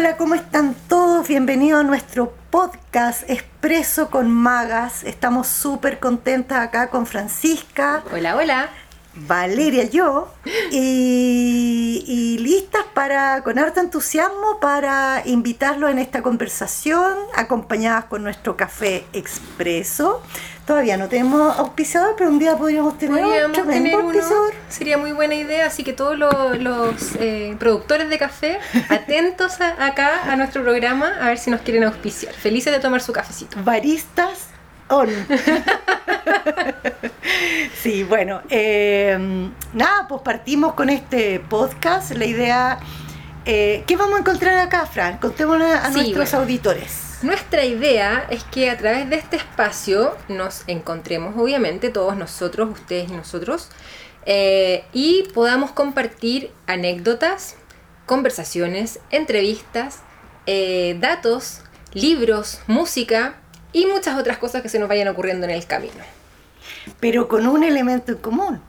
Hola, ¿cómo están todos? Bienvenidos a nuestro podcast Expreso con Magas. Estamos súper contentas acá con Francisca. Hola, hola. Valeria, yo, y, y, listas para, con harto entusiasmo, para invitarlo en esta conversación, acompañadas con nuestro café expreso. Todavía no tenemos auspiciador, pero un día podríamos tener, podríamos tener auspiciador. Sería muy buena idea, así que todos los, los eh, productores de café, atentos acá a nuestro programa, a ver si nos quieren auspiciar. Felices de tomar su cafecito. Baristas on. sí, bueno, eh, nada, pues partimos con este podcast. La idea, eh, ¿qué vamos a encontrar acá, Fran? Contémosle a nuestros auditores. Nuestra idea es que a través de este espacio nos encontremos, obviamente, todos nosotros, ustedes y nosotros, eh, y podamos compartir anécdotas, conversaciones, entrevistas, datos, libros, música y muchas otras cosas que se nos vayan ocurriendo en el camino. Pero con un elemento en común,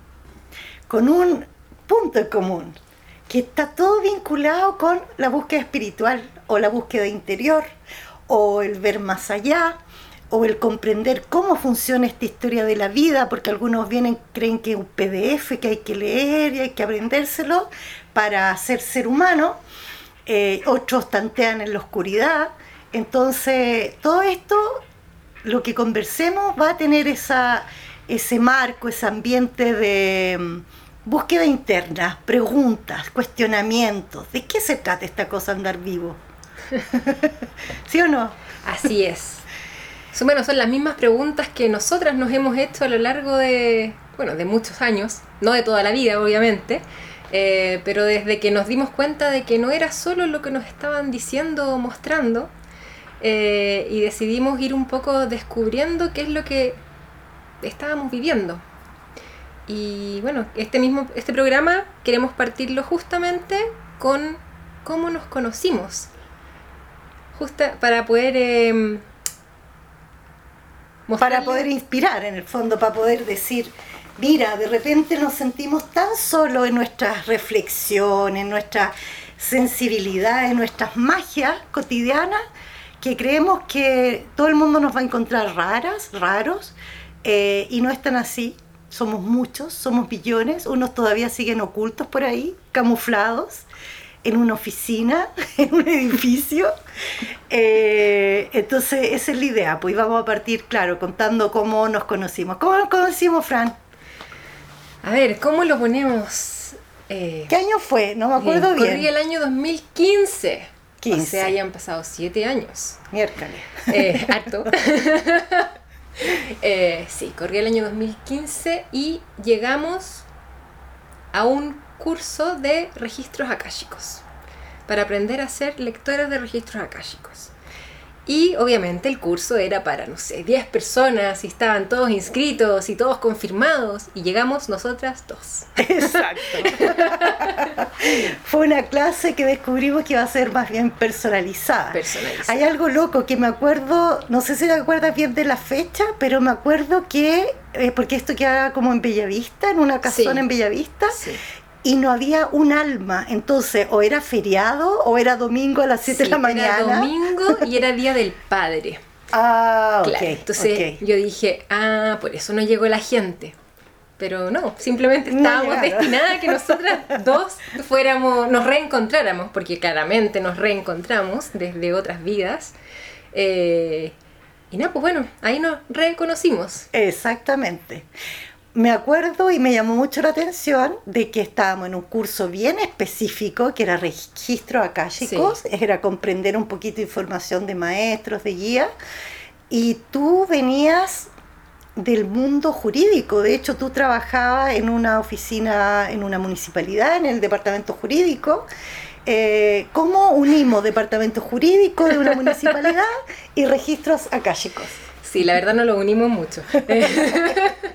con un punto en común, que está todo vinculado con la búsqueda espiritual o la búsqueda interior o el ver más allá o el comprender cómo funciona esta historia de la vida, porque algunos vienen, creen que es un PDF que hay que leer y hay que aprendérselo para ser ser humano, eh, otros tantean en la oscuridad. Entonces, todo esto lo que conversemos va a tener esa, ese marco, ese ambiente de mm, búsqueda interna, preguntas, cuestionamientos. ¿De qué se trata esta cosa andar vivo? ¿Sí o no? Así es. Bueno, son las mismas preguntas que nosotras nos hemos hecho a lo largo de, bueno, de muchos años, no de toda la vida, obviamente, eh, pero desde que nos dimos cuenta de que no era solo lo que nos estaban diciendo o mostrando, eh, y decidimos ir un poco descubriendo qué es lo que estábamos viviendo. Y bueno, este mismo este programa queremos partirlo justamente con cómo nos conocimos. Justa para poder eh, para poder inspirar en el fondo, para poder decir, mira, de repente nos sentimos tan solo en nuestras reflexiones, en nuestra sensibilidad, en nuestras magias cotidianas, que creemos que todo el mundo nos va a encontrar raras, raros, eh, y no es tan así. Somos muchos, somos billones, unos todavía siguen ocultos por ahí, camuflados, en una oficina, en un edificio. Eh, entonces, esa es la idea, pues vamos a partir, claro, contando cómo nos conocimos. ¿Cómo nos conocimos, Fran? A ver, ¿cómo lo ponemos? Eh, ¿Qué año fue? No me acuerdo bien. Corría el año 2015. 15. O sea, hayan pasado siete años. Miércoles. Eh, harto. sí, corría el año 2015 y llegamos a un curso de registros akáshicos para aprender a ser lectoras de registros akáshicos. Y obviamente el curso era para, no sé, 10 personas y estaban todos inscritos y todos confirmados y llegamos nosotras dos. Exacto. Fue una clase que descubrimos que iba a ser más bien personalizada. Personalizada. Hay algo loco que me acuerdo, no sé si te acuerdas bien de la fecha, pero me acuerdo que, eh, porque esto quedaba como en Bellavista, en una casona en Bellavista, sí y no había un alma. Entonces, o era feriado o era domingo a las 7 de la mañana. Era domingo y era día del padre. Ah, claro. Entonces yo dije, ah, por eso no llegó la gente. Pero no, simplemente estábamos destinadas a que nosotras dos fuéramos, nos reencontráramos, porque claramente nos reencontramos desde otras vidas. Eh, y nada, pues bueno, ahí nos reconocimos. Exactamente me acuerdo y me llamó mucho la atención de que estábamos en un curso bien específico que era registro akáshicos, era comprender un poquito información de maestros, de guías, y tú venías del mundo jurídico, de hecho tú trabajabas en una oficina, en una municipalidad, en el departamento jurídico, eh, ¿cómo unimos departamento jurídico de una municipalidad y registros akáshicos? Sí, la verdad no lo unimos mucho.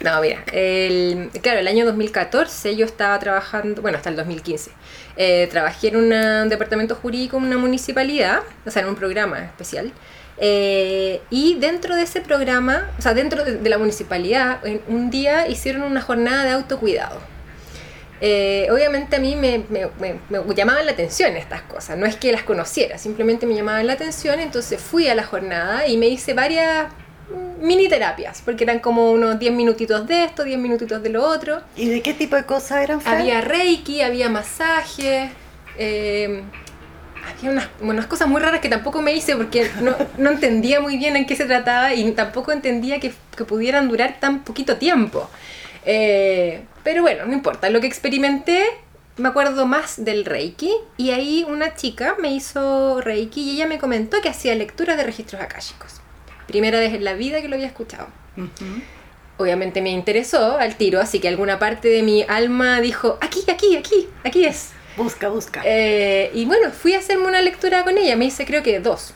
No, mira, el, claro, el año 2014 yo estaba trabajando, bueno, hasta el 2015, eh, trabajé en un departamento jurídico en una municipalidad, o sea, en un programa especial. Eh, y dentro de ese programa, o sea, dentro de, la municipalidad, un día hicieron una jornada de autocuidado. eh, obviamente a mí me, llamaban la atención estas cosas, no es que las conociera, simplemente me llamaban la atención, entonces fui a la jornada y me hice varias mini terapias, porque eran como unos 10 minutitos de esto, 10 minutitos de lo otro. ¿Y de qué tipo de cosas eran? Había reiki, había masaje, eh, había unas, unas cosas muy raras que tampoco me hice porque no, no entendía muy bien en qué se trataba y tampoco entendía que, que pudieran durar tan poquito tiempo. Eh, pero bueno, no importa, lo que experimenté me acuerdo más del Reiki y ahí una chica me hizo Reiki y ella me comentó que hacía lecturas de registros akáshicos. Primera vez en la vida que lo había escuchado. Ujú. Obviamente me interesó al tiro, así que alguna parte de mi alma dijo, aquí, aquí, aquí, aquí es. Busca, busca. Eh, y bueno, fui a hacerme una lectura con ella, me hice creo que dos.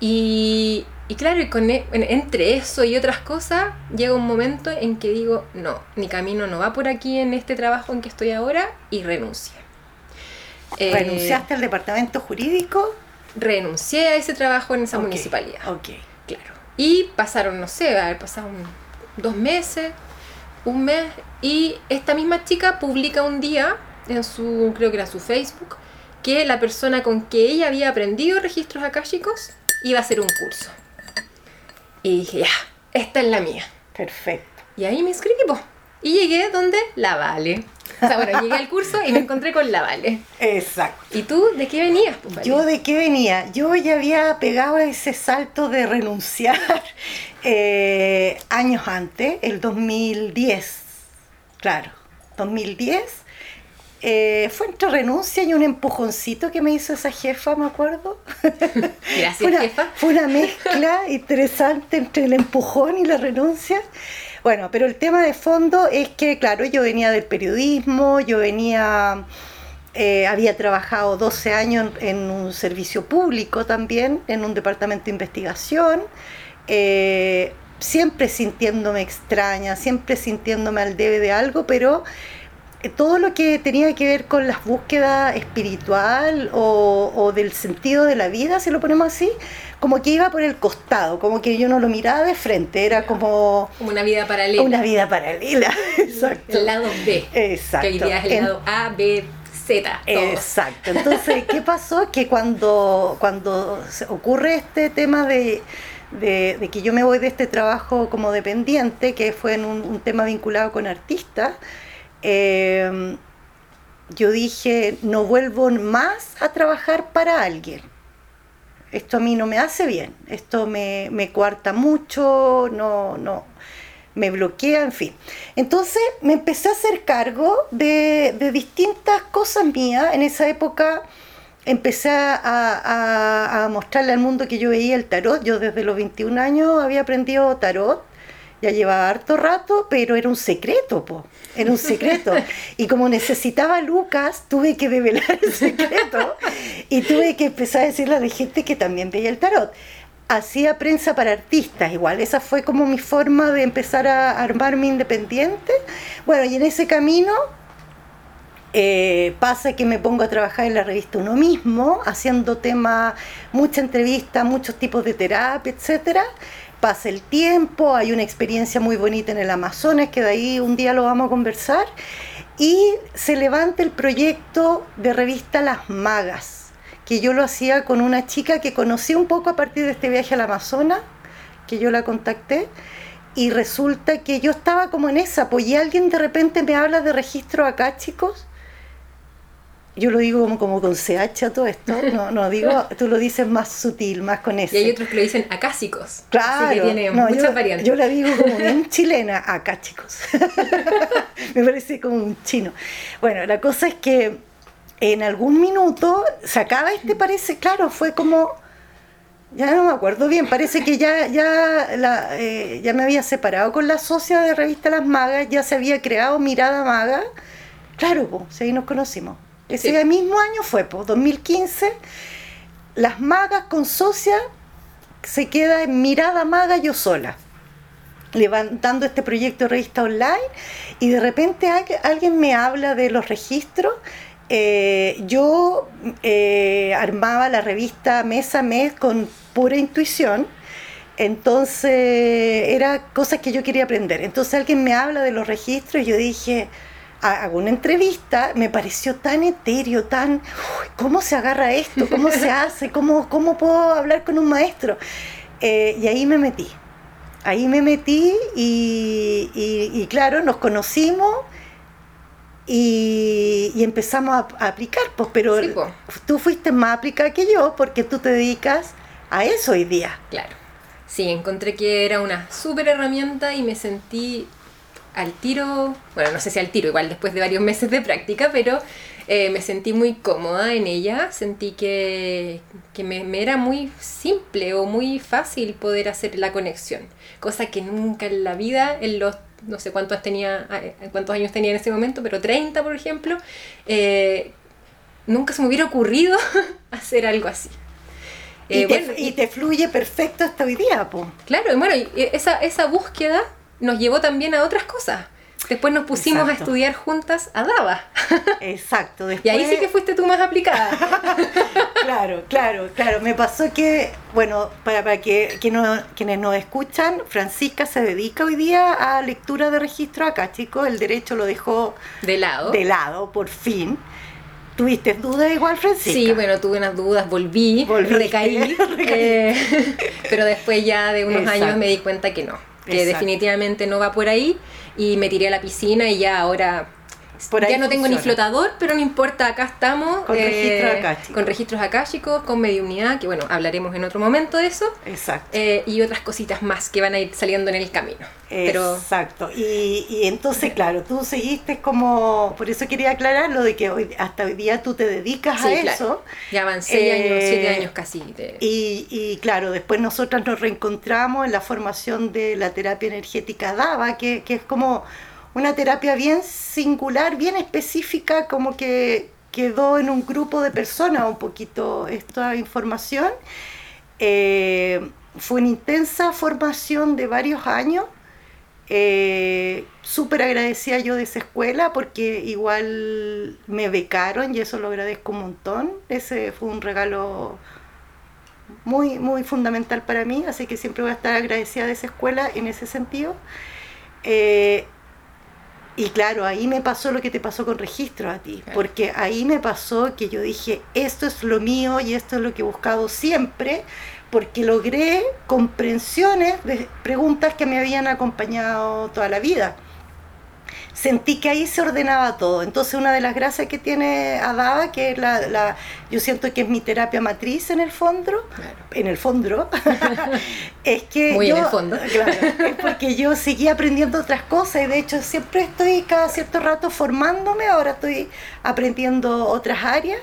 Y, y claro, y con e- en- entre eso y otras cosas, llega un momento en que digo, no, mi camino no va por aquí en este trabajo en que estoy ahora y renuncié. Eh, ¿Renunciaste al departamento jurídico? Renuncié a ese trabajo en esa Ok, municipalidad. Ok. Claro. Y pasaron, no sé, haber pasado un- dos meses, un mes, y esta misma chica publica un día en su, creo que era su Facebook, que la persona con que ella había aprendido registros akáshicos iba a hacer un curso. Y dije, ya, esta es la mía. Perfecto. Y ahí me inscribí, po. Y llegué donde la Vale. O sea, bueno, llegué al curso y me encontré con la Vale. Exacto. ¿Y tú de qué venías? Vale? ¿Yo de qué venía? Yo ya había pegado ese salto de renunciar eh, años antes, el 2010. Claro, 2010. eh, fue entre renuncia y un empujoncito que me hizo esa jefa, me acuerdo. Gracias, fue una, jefa. Fue una mezcla interesante entre el empujón y la renuncia. Bueno, pero el tema de fondo es que, claro, yo venía del periodismo, yo venía, eh, había trabajado 12 años en, un servicio público también, en un departamento de investigación, eh, siempre sintiéndome extraña, siempre sintiéndome al debe de algo, pero eh, todo lo que tenía que ver con la búsqueda espiritual o del sentido de la vida, si lo ponemos así, como que iba por el costado, como que yo no lo miraba de frente, era como Como una vida paralela. una vida paralela. Exacto. El lado B. Exacto. Que hoy día es el En- lado A, B, Z. todo. Exacto. Entonces, ¿qué pasó? Que cuando, cuando ocurre este tema de, de- de que yo me voy de este trabajo como dependiente, que fue en un, un tema vinculado con artistas, eh, yo dije, no vuelvo más a trabajar para alguien. Esto a mí no me hace bien, esto me, me coarta mucho, no, no, me bloquea, en fin. Entonces me empecé a hacer cargo de, de distintas cosas mías. En esa época empecé a, a- a mostrarle al mundo que yo veía el tarot. Yo desde los 21 años había aprendido tarot. Ya llevaba harto rato, pero era un secreto, po. Era un secreto. Y como necesitaba Lucas, tuve que develar el secreto y tuve que empezar a decirle a la gente que también veía el tarot hacía prensa para artistas igual, esa fue como mi forma de empezar a armarme independiente. Bueno, y en ese camino eh, pasa que me pongo a trabajar en la revista Uno mismo, haciendo temas, mucha entrevista, muchos tipos de terapia, etcétera. Pasa el tiempo, hay una experiencia muy bonita en el Amazonas, que de ahí un día lo vamos a conversar, y se levanta el proyecto de revista Las Magas, que yo lo hacía con una chica que conocí un poco a partir de este viaje al Amazonas, que yo la contacté, y resulta que yo estaba como en esa, pues y alguien de repente me habla de registro acá, chicos. Yo lo digo como, como con CH todo esto, no, no digo, tú lo dices más sutil, más con Y ese. hay otros que lo dicen acásicos. Claro, Así que tiene no, muchas yo, variantes. yo la digo como bien chilena, acá chicos. Me parece como un chino. Bueno, la cosa es que en algún minuto se acaba este, parece, claro, fue como, ya no me acuerdo bien, parece que ya, ya, la, eh, ya me había separado con la socia de revista Las Magas, ya se había creado Mirada Maga. Claro, pues, ahí nos conocimos. Ese Sí. mismo año fue, pues, 2015, Las Magas con socia se queda en Mirada Maga yo sola, levantando este proyecto de revista online y de repente al- alguien me habla de los registros. Eh, yo eh, armaba la revista mes a mes con pura intuición, entonces era cosas que yo quería aprender. Entonces alguien me habla de los registros y yo dije, hago una entrevista, me pareció tan etéreo, tan, uy, ¿cómo se agarra esto? ¿Cómo se hace? ¿Cómo, cómo puedo hablar con un maestro? Eh, y ahí me metí. Ahí me metí y, y- y claro, nos conocimos y, y empezamos a, a aplicar, pues, pero Sí, tú fuiste más aplicada que yo porque tú te dedicas a eso hoy día. Claro. Sí, encontré que era una súper herramienta y me sentí al tiro, bueno, no sé si al tiro, igual después de varios meses de práctica, pero eh, me sentí muy cómoda en ella, sentí que, que me, me era muy simple o muy fácil poder hacer la conexión, cosa que nunca en la vida, en los, no sé cuántos, tenía, cuántos años tenía en ese momento, pero 30 por ejemplo, eh, nunca se me hubiera ocurrido hacer algo así. Y, Eh, te, bueno, y te fluye perfecto hasta hoy día, pues. Claro, y bueno, y esa, esa búsqueda nos llevó también a otras cosas. Después nos pusimos a estudiar juntas a Dava. Exacto. Y ahí sí que fuiste tú más aplicada. Claro, claro, claro. Me pasó que, bueno, para, para que, que no- quienes nos escuchan, Francisca se dedica hoy día a lectura de registro acá, chicos. El derecho lo dejó De lado. de lado, por fin. ¿Tuviste dudas igual, Francisca? Sí, bueno, tuve unas dudas, volví, Volviste, recaí, recaí. eh, pero después ya de unos Exacto. años me di cuenta que no, que Exacto. definitivamente no va por ahí y me tiré a la piscina y ya ahora Por ahí ya no tengo ni flotador, pero no importa, acá estamos eh, Con registros akáshicos. con registros akáshicos, con mediunidad, que bueno, hablaremos en otro momento de eso. Exacto. eh, y otras cositas más que van a ir saliendo en el camino. Pero Exacto. Y, y entonces, claro, tú seguiste como, por eso quería aclarar lo de que hoy, hasta hoy día tú te dedicas sí, a claro, eso. ya van seis años, Eh, siete años casi. de- Y, y claro, después nosotras nos reencontramos en la formación de la terapia energética DAVA, que, que es como una terapia bien singular, bien específica, como que quedó en un grupo de personas un poquito esta información. Eh, fue una intensa formación de varios años. Eh, Súper agradecida yo de esa escuela porque igual me becaron y eso lo agradezco un montón. Ese fue un regalo muy, muy fundamental para mí, así que siempre voy a estar agradecida de esa escuela en ese sentido. Eh, y claro, ahí me pasó lo que te pasó con registro a ti, Claro. porque ahí me pasó que yo dije, esto es lo mío y esto es lo que he buscado siempre, porque logré comprensiones de preguntas que me habían acompañado toda la vida. Sentí que ahí se ordenaba todo. Entonces una de las gracias que tiene Adaba, que es la, la- yo siento que es mi terapia matriz en el fondo, Claro. en el fondo, es que Muy yo, en el fondo. claro, es porque yo seguí aprendiendo otras cosas y de hecho siempre estoy cada cierto rato formándome, ahora estoy aprendiendo otras áreas.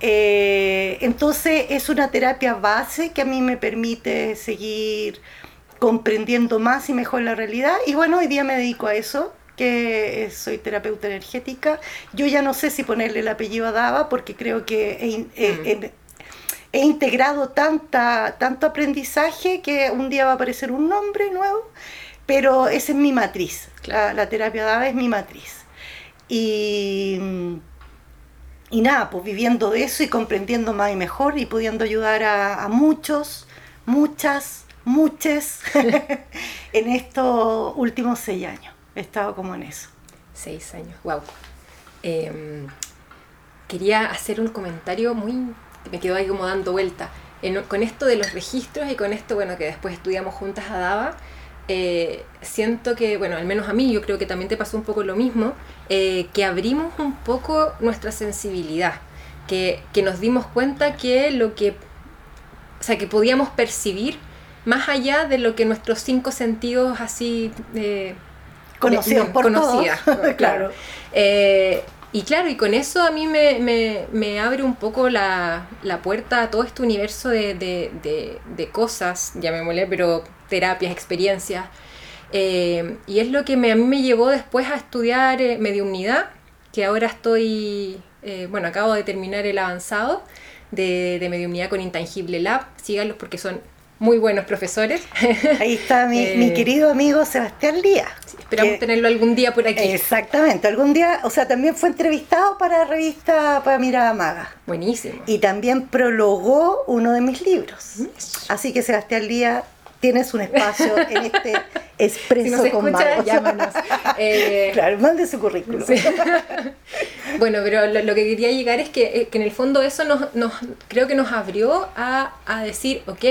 Eh, entonces es una terapia base que a mí me permite seguir comprendiendo más y mejor la realidad y bueno, hoy día me dedico a eso que soy terapeuta energética. Yo ya no sé si ponerle el apellido a Dava porque creo que he, in- he- he- he integrado tanta, tanto aprendizaje que un día va a aparecer un nombre nuevo, pero esa es mi matriz. La, la terapia Dava es mi matriz. Y, y nada, pues viviendo de eso y comprendiendo más y mejor y pudiendo ayudar a, a muchos, muchas, muchas en estos últimos seis años. He estado como en eso. Seis años, wow. quería hacer un comentario muy. que me quedó ahí como dando vuelta. Con esto de los registros y con esto, bueno, que después estudiamos juntas a Dava, eh, siento que, bueno, al menos a mí, yo creo que también te pasó un poco lo mismo, eh, que abrimos un poco nuestra sensibilidad, que, que nos dimos cuenta que lo que. O sea, que podíamos percibir más allá de lo que nuestros cinco sentidos así. eh, Conocidos por conocidas, todos. claro. Eh, y claro, y con eso a mí me, me- me abre un poco la, la puerta a todo este universo de, de- de- de cosas, llamémosle, pero terapias, experiencias. Eh, y es lo que me- a mí me llevó después a estudiar eh, mediunidad, que ahora estoy, eh, bueno, acabo de terminar el avanzado de, de mediunidad con Intangible Lab. Síganlos porque son muy buenos profesores. Ahí está mi, Eh, mi querido amigo Sebastián Lía. Esperamos que- tenerlo algún día por aquí. Exactamente, algún día, o sea, también fue entrevistado para la revista para Mirada Maga Buenísimo. y también prologó uno de mis libros. Mm. Así que Sebastián Lía, tienes un espacio en este expreso si con escucha, llámanos. Eh, claro, mande su currículum. Sí. bueno, pero lo, lo, que quería llegar es que, eh, que en el fondo eso nos, nos, creo que nos abrió a, a, decir, ok,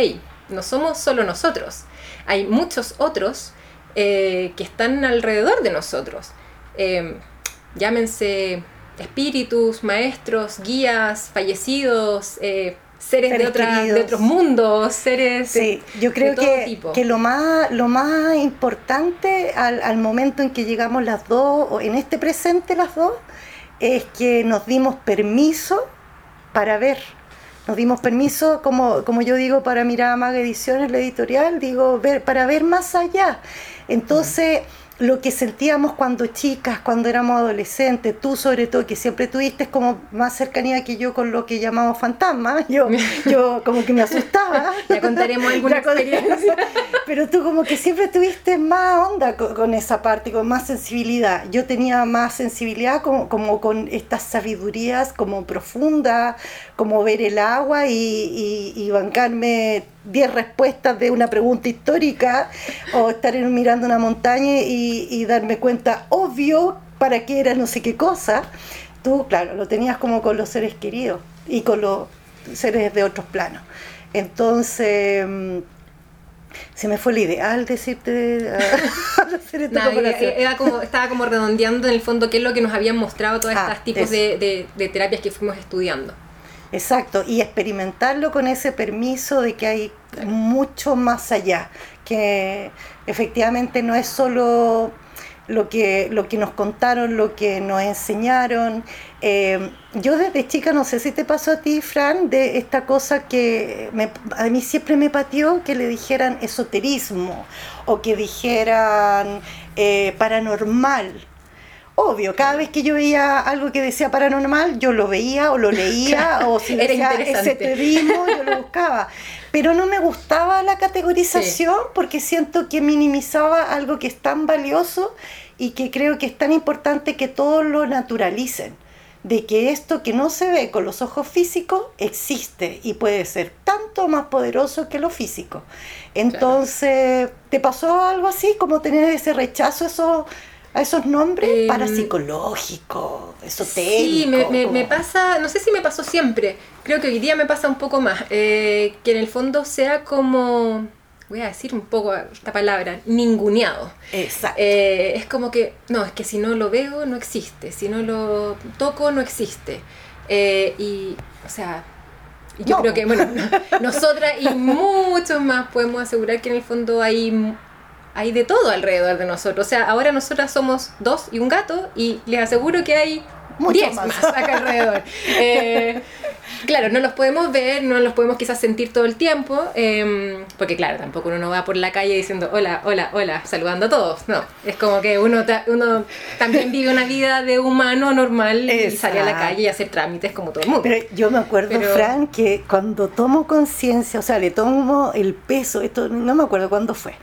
no somos solo nosotros, hay muchos otros eh, que están alrededor de nosotros. Eh, llámense espíritus, maestros, guías, fallecidos, eh, seres, seres de, otra, de, otros mundos, seres sí, yo creo de todo que, tipo. que lo más lo más importante al, al, momento en que llegamos las dos o en este presente las dos es que nos dimos permiso para ver nos dimos permiso como, como yo digo para mirar Maga Ediciones la editorial digo ver para ver más allá. Entonces lo que sentíamos cuando chicas, cuando éramos adolescentes, tú sobre todo, que siempre tuviste como más cercanía que yo con lo que llamamos fantasmas, yo, yo como que me asustaba. ya contaremos alguna experiencia. Pero tú como que siempre tuviste más onda con, con, esa parte, con más sensibilidad. Yo tenía más sensibilidad como, como con estas sabidurías como profundas, como ver el agua y, y, y bancarme 10 respuestas de una pregunta histórica o estar mirando una montaña y, y, darme cuenta, obvio, para qué era no sé qué cosa. Tú, claro, lo tenías como con los seres queridos y con los seres de otros planos. Entonces, se me fue el ideal decirte a, a hacer esta nah, era como, estaba como redondeando en el fondo qué es lo que nos habían mostrado todos estos ah, tipos de, de, de terapias que fuimos estudiando. Exacto, y experimentarlo con ese permiso de que hay mucho más allá, que efectivamente no es solo lo que, lo que nos contaron, lo que nos enseñaron. Eh, yo desde chica, no sé si te pasó a ti, Fran, de esta cosa que me, a mí siempre me pateó que le dijeran esoterismo o que dijeran eh, paranormal obvio, cada vez que yo veía algo que decía paranormal, yo lo veía o lo leía, o si decía esoterismo, yo lo buscaba. Pero no me gustaba la categorización sí. porque siento que minimizaba algo que es tan valioso y que creo que es tan importante que todos lo naturalicen. De que esto que no se ve con los ojos físicos existe y puede ser tanto más poderoso que lo físico. Entonces, claro. ¿te pasó algo así? Como tener ese rechazo, eso a esos nombres eh, parapsicológicos, esotéricos. Sí, me, me, me, pasa, no sé si me pasó siempre, creo que hoy día me pasa un poco más, eh, que en el fondo sea como, voy a decir un poco esta palabra, ninguneado. Exacto. Eh, es como que, no, es que si no lo veo no existe, si no lo toco no existe. Eh, y, o sea, yo no. creo que, bueno, nosotras y muchos más podemos asegurar que en el fondo hay hay de todo alrededor de nosotros. O sea, ahora nosotras somos dos y un gato y les aseguro que hay Mucho diez más. más. acá alrededor. Eh, claro, no los podemos ver, no los podemos quizás sentir todo el tiempo, eh, porque claro, tampoco uno no va por la calle diciendo hola, hola, hola, saludando a todos. No, es como que uno, ta, uno también vive una vida de humano normal Exacto. y sale a la calle y hace trámites como todo el mundo. Pero yo me acuerdo, Pero... Fran, que cuando tomo conciencia, o sea, le tomo el peso, esto no me acuerdo cuándo fue,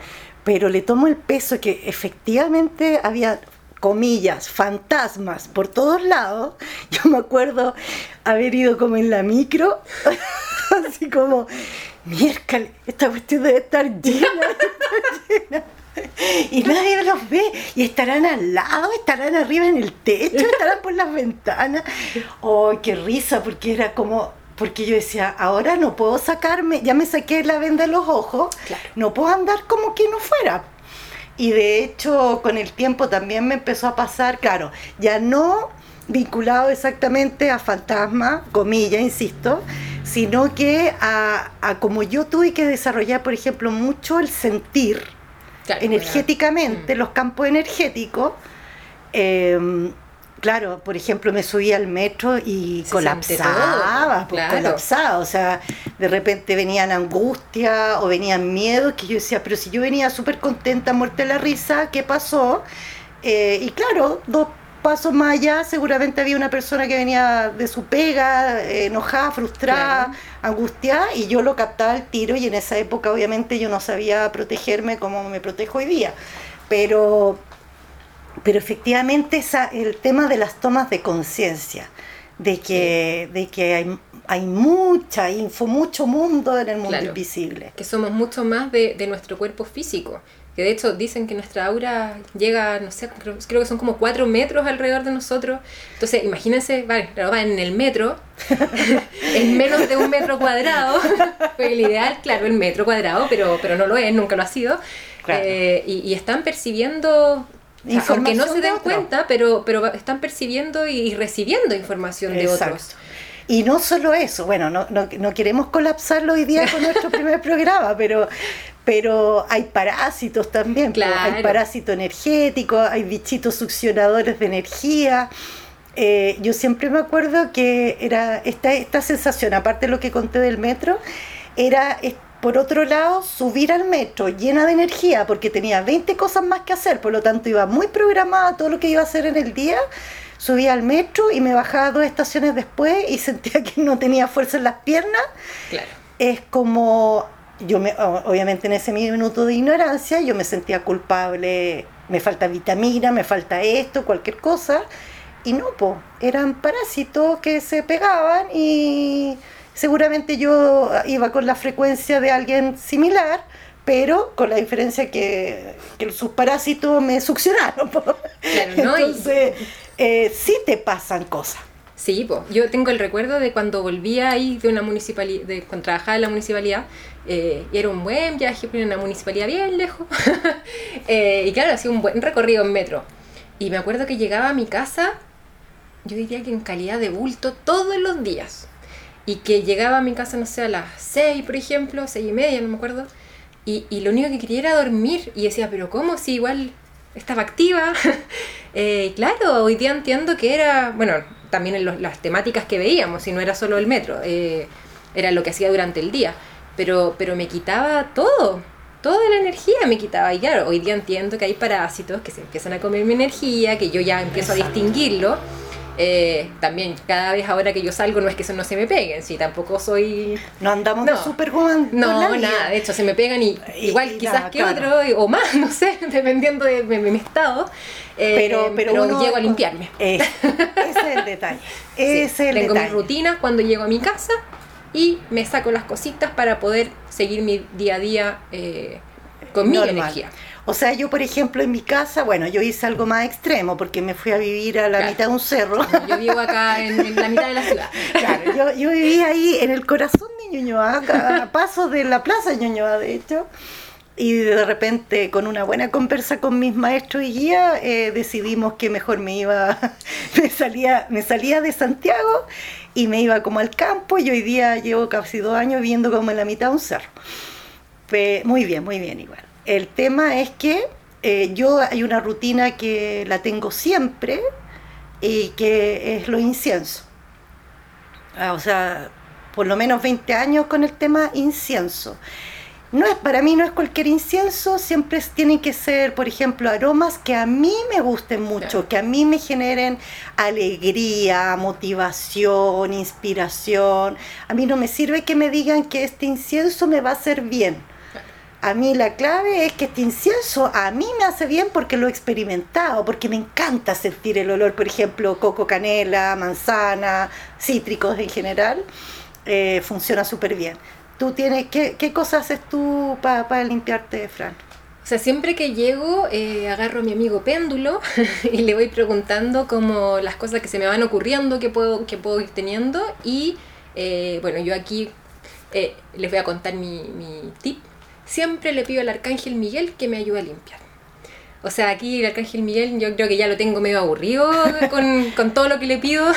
pero le tomo el peso que efectivamente había comillas, fantasmas por todos lados. Yo me acuerdo haber ido como en la micro, así como, miércoles, esta cuestión debe estar llena, llena. Y nadie los ve, y estarán al lado, estarán arriba en el techo, estarán por las ventanas. ¡Oh, qué risa! Porque era como, porque yo decía, ahora no puedo sacarme, ya me saqué la venda de los ojos, claro. no puedo andar como que no fuera. Y de hecho, con el tiempo también me empezó a pasar, claro, ya no vinculado exactamente a fantasma, comillas, insisto, sino que a, a, como yo tuve que desarrollar, por ejemplo, mucho el sentir claro, energéticamente, claro. los campos energéticos. Eh, Claro, por ejemplo, me subía al metro y Se colapsaba, todo, pues, claro. colapsaba, o sea, de repente venían angustia o venían miedos que yo decía, pero si yo venía súper contenta, muerta de la risa, ¿qué pasó? Eh, y claro, dos pasos más allá, seguramente había una persona que venía de su pega, eh, enojada, frustrada, Claro. angustiada, y yo lo captaba al tiro y en esa época obviamente yo no sabía protegerme como me protejo hoy día. Pero pero efectivamente esa, el tema de las tomas de conciencia, de que, de que hay, hay mucha info, mucho mundo en el mundo Claro. invisible. que somos mucho más de, de nuestro cuerpo físico. Que de hecho dicen que nuestra aura llega, no sé, creo, creo que son como 4 metros alrededor de nosotros. Entonces, imagínense, vale, claro, va en el metro, en menos de un metro cuadrado. Porque el ideal, claro, el metro cuadrado, pero, pero no lo es, nunca lo ha sido. Claro. Eh, y, y están percibiendo. Sea, Información aunque no se de den cuenta, pero, pero están percibiendo y recibiendo información de otros. Y no solo eso, bueno, no, no, no queremos colapsarlo hoy día con nuestro primer programa, pero, pero hay parásitos también, pues, Claro. hay parásito energético, hay bichitos succionadores de energía. Eh, yo siempre me acuerdo que era esta, esta sensación, aparte de lo que conté del metro, era por otro lado subir al metro llena de energía porque tenía 20 cosas más que hacer, por lo tanto iba muy programada todo lo que iba a hacer en el día. Subía al metro y me bajaba dos estaciones después y sentía que no tenía fuerza en las piernas. Claro. Es como, yo me, obviamente en ese minuto de ignorancia, yo me sentía culpable, me falta vitamina, me falta esto, cualquier cosa. Y no, po, eran parásitos que se pegaban y seguramente yo iba con la frecuencia de alguien similar, pero con la diferencia que, que sus parásitos me succionaron. Entonces, eh, sí te pasan cosas. Sí, yo tengo el recuerdo de cuando volvía ahí de una municipalidad, de cuando trabajaba en la municipalidad, eh, y era un buen viaje, pero en una municipalidad bien lejos. Eh, y claro, hacía un buen recorrido en metro. Y me acuerdo que llegaba a mi casa, yo diría que en calidad de bulto todos los días. Y que llegaba a mi casa, no sé, a las 6, por ejemplo, seis y media, no me acuerdo. Y, y lo único que quería era dormir. Y decía, pero ¿cómo? Si igual estaba activa. Eh, claro, hoy día entiendo que era, bueno, también en los- las temáticas que veíamos, y no era solo el metro, eh, era lo que hacía durante el día. Pero, pero me quitaba todo, toda la energía me quitaba. Y claro, hoy día entiendo que hay parásitos que se empiezan a comer mi energía, que yo ya empiezo a distinguirlo. Eh, también cada vez ahora que yo salgo no es que eso no se me peguen, si tampoco soy No andamos No. de Superwoman. no, nada, de hecho se me pegan y igual y quizás que claro. otro o más, no sé, dependiendo de, de mi estado. Eh, pero, pero, uno- llego a limpiarme. Ese es el detalle. Ese es Sí, el tengo detalle. mis rutinas cuando llego a mi casa y me saco las cositas para poder seguir mi día a día eh, con mi energía. O sea, yo, por ejemplo, en mi casa, bueno, yo hice algo más extremo porque me fui a vivir a la Claro. mitad de un cerro. Yo vivo acá en, en la mitad de la ciudad. Claro, yo, yo vivía ahí en el corazón de Ñuñoa, a pasos de la plaza de Ñuñoa, de hecho. Y de repente, con una buena conversa con mis maestros y guías, eh, decidimos que mejor me iba, me salía, me salía de Santiago y me iba como al campo. Y hoy día llevo casi dos años viviendo como en la mitad de un cerro. Pe- muy bien, muy bien, igual. El tema es que eh, yo hay una rutina que la tengo siempre y que es lo incienso. Ah, o sea, por lo menos 20 años con el tema incienso. No es, para mí no es cualquier incienso, siempre tienen que ser, por ejemplo, aromas que a mí me gusten mucho, que a mí me generen alegría, motivación, inspiración. A mí no me sirve que me digan que este incienso me va a hacer bien. A mí la clave es que este incienso a mí me hace bien porque lo he experimentado, porque me encanta sentir el olor, por ejemplo, coco canela, manzana, cítricos en general, eh, funciona súper bien. ¿Tú tienes, qué, qué cosas haces tú para limpiarte, Fran? O sea, siempre que llego, eh, agarro a mi amigo péndulo y le voy preguntando como las cosas que se me van ocurriendo, que puedo, que puedo ir teniendo. Y eh, bueno, yo aquí les voy a contar mi, mi tip. Siempre le pido al Arcángel Miguel que me ayude a limpiar. O sea, aquí el Arcángel Miguel yo creo que ya lo tengo medio aburrido con, con todo lo que le pido,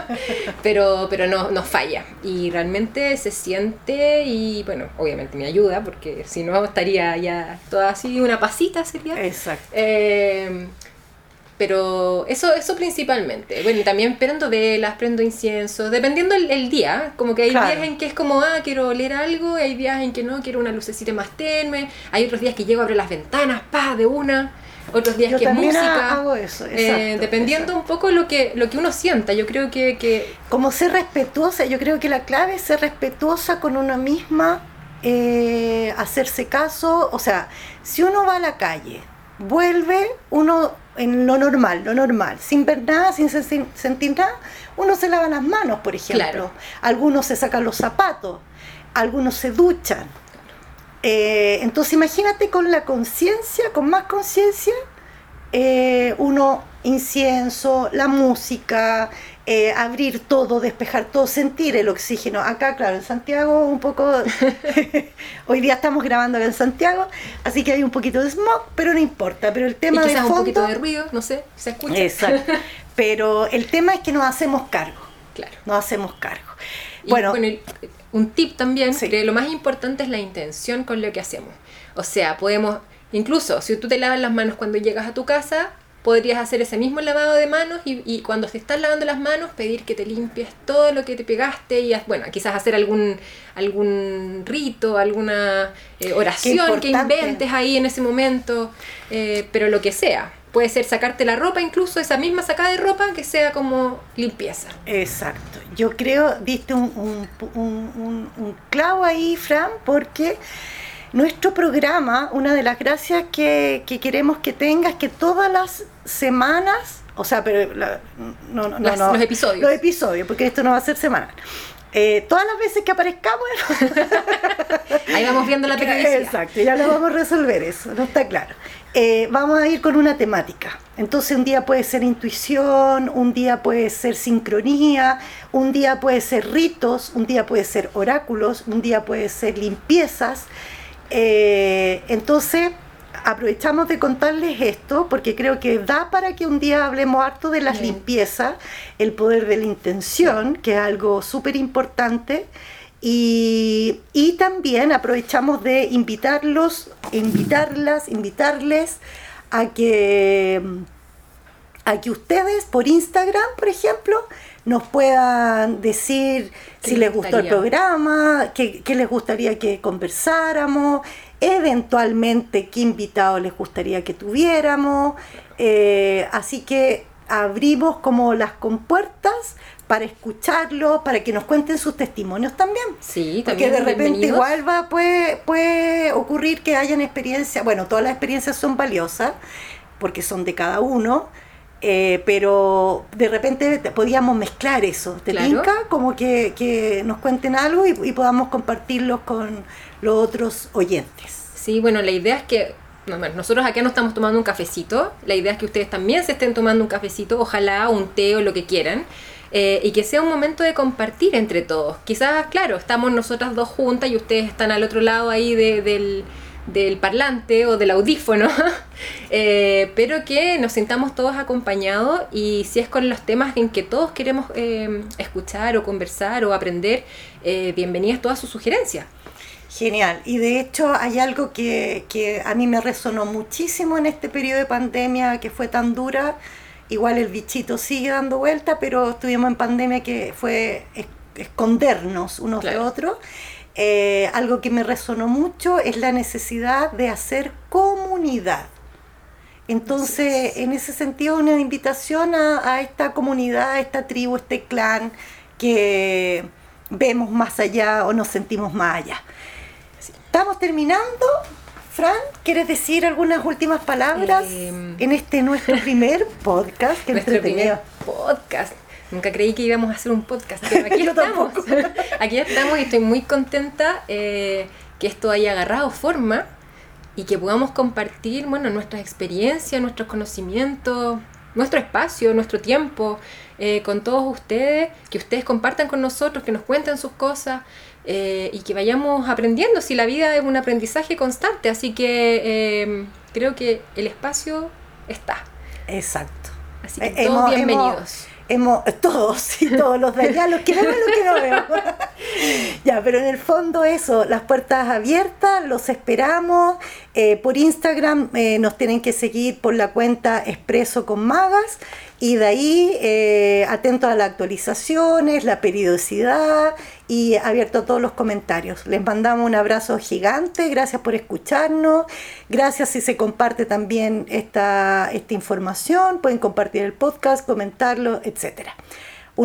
pero, pero no, no falla. Y realmente se siente y bueno, obviamente me ayuda porque si no estaría ya toda así, una pasita sería. Exacto. Eh, pero eso, eso principalmente. Bueno, y también prendo velas, prendo incienso, dependiendo el, el día. Como que hay Claro. días en que es como, ah, quiero oler algo, hay días en que no, quiero una lucecita más tenue. Hay otros días que llego, abro las ventanas, pa, de una. Otros días Yo que es música. hago eso, Eh, exacto, dependiendo exacto. un poco lo que, lo que uno sienta. Yo creo que, que Como ser respetuosa, yo creo que la clave es ser respetuosa con una misma, eh, hacerse caso, o sea, si uno va a la calle, vuelve, uno en lo normal, lo normal, sin ver nada, sin sen- sentir nada, uno se lava las manos, por ejemplo. Claro. Algunos se sacan los zapatos, algunos se duchan. Eh, entonces imagínate con la conciencia, con más conciencia, eh, uno incienso, la música, eh, abrir todo, despejar todo, sentir el oxígeno. Acá, claro, en Santiago un poco, hoy día estamos grabando acá en Santiago, así que hay un poquito de smog, pero no importa. Pero el Y tema de quizás un fondo, poquito de ruido, no sé, se escucha. exacto. Pero el tema es que nos hacemos cargo, Claro. nos hacemos cargo. Y, Bueno, y un tip también, Sí. que lo más importante es la intención con lo que hacemos. O sea, podemos, incluso si tú te lavas las manos cuando llegas a tu casa, podrías hacer ese mismo lavado de manos y, y cuando te estás lavando las manos pedir que te limpies todo lo que te pegaste y bueno, quizás hacer algún algún rito, alguna eh, oración que inventes ahí en ese momento, eh, pero lo que sea. Puede ser sacarte la ropa, incluso esa misma sacada de ropa que sea como limpieza. Exacto. Yo creo, diste un, un, un- un- un clavo ahí, Fran, porque nuestro programa, una de las gracias que, que queremos que tenga es que todas las semanas, o sea, pero la- no, no, no, Las- no, los episodios. Los episodios, porque esto no va a ser semanal. Eh, todas las veces que aparezcamos, Ahí vamos viendo la periodicidad. Exacto, ya lo vamos a resolver eso, no está claro. Eh, vamos a ir con una temática. Entonces un día puede ser intuición, un día puede ser sincronía, un día puede ser ritos, un día puede ser oráculos, un día puede ser limpiezas. Eh, entonces aprovechamos de contarles esto porque creo que da para que un día hablemos harto de las Bien. limpiezas, el poder de la intención, que es algo súper importante. Y, y también aprovechamos de invitarlos, invitarlas, invitarles a que, a que ustedes por Instagram, por ejemplo, nos puedan decir ¿Qué si les gustó el programa, qué, qué les gustaría que conversáramos, eventualmente qué invitados les gustaría que tuviéramos. Eh, así que abrimos como las compuertas para escucharlos, para que nos cuenten sus testimonios también. Sí, Porque también de repente igual va, puede, puede ocurrir que hayan experiencias, bueno, todas las experiencias son valiosas, porque son de cada uno, eh, pero de repente te- podíamos mezclar eso, ¿te Claro. tinca? Como que, que nos cuenten algo y, y podamos compartirlos con los otros oyentes. Sí, bueno, la idea es que no, bueno, nosotros acá no estamos tomando un cafecito, la idea es que ustedes también se estén tomando un cafecito, ojalá un té o lo que quieran, eh, y que sea un momento de compartir entre todos. Quizás, claro, estamos nosotras dos juntas y ustedes están al otro lado ahí de- del, del parlante o del audífono, eh, pero que nos sintamos todos acompañados y si es con los temas en que todos queremos eh, escuchar o conversar o aprender, eh, bienvenidas todas sus sugerencias. Genial. Y de hecho hay algo que, que a mí me resonó muchísimo en este periodo de pandemia que fue tan dura. Igual el bichito sigue dando vuelta, pero estuvimos en pandemia que fue es- escondernos unos de otros. Eh, algo que me resonó mucho es la necesidad de hacer comunidad. Entonces, en ese sentido, una invitación a, a esta comunidad, a esta tribu, este clan que vemos más allá o nos sentimos más allá. Estamos terminando. Fran, ¿quieres decir algunas últimas palabras Em. en este nuestro primer podcast? Qué nuestro primer podcast. Nunca creí que íbamos a hacer un podcast, pero aquí estamos. aquí estamos y estoy muy contenta eh, que esto haya agarrado forma y que podamos compartir bueno, nuestras experiencias, nuestros conocimientos, nuestro espacio, nuestro tiempo eh, con todos ustedes, que ustedes compartan con nosotros, que nos cuenten sus cosas eh, y que vayamos aprendiendo, si la vida es un aprendizaje constante, así que eh, creo que el espacio está. Exacto. Así que todos hemos- bienvenidos. Hemos, todos, y todos los de allá, los que vemos y los que no vemos. ya, pero en el fondo eso, las puertas abiertas, los esperamos. Eh, por Instagram eh, nos tienen que seguir por la cuenta Expreso con Magas y de ahí eh, atentos a las actualizaciones, la periodicidad y abierto a todos los comentarios. Les mandamos un abrazo gigante, gracias por escucharnos, gracias si se comparte también esta, esta información, pueden compartir el podcast, comentarlo, etcétera.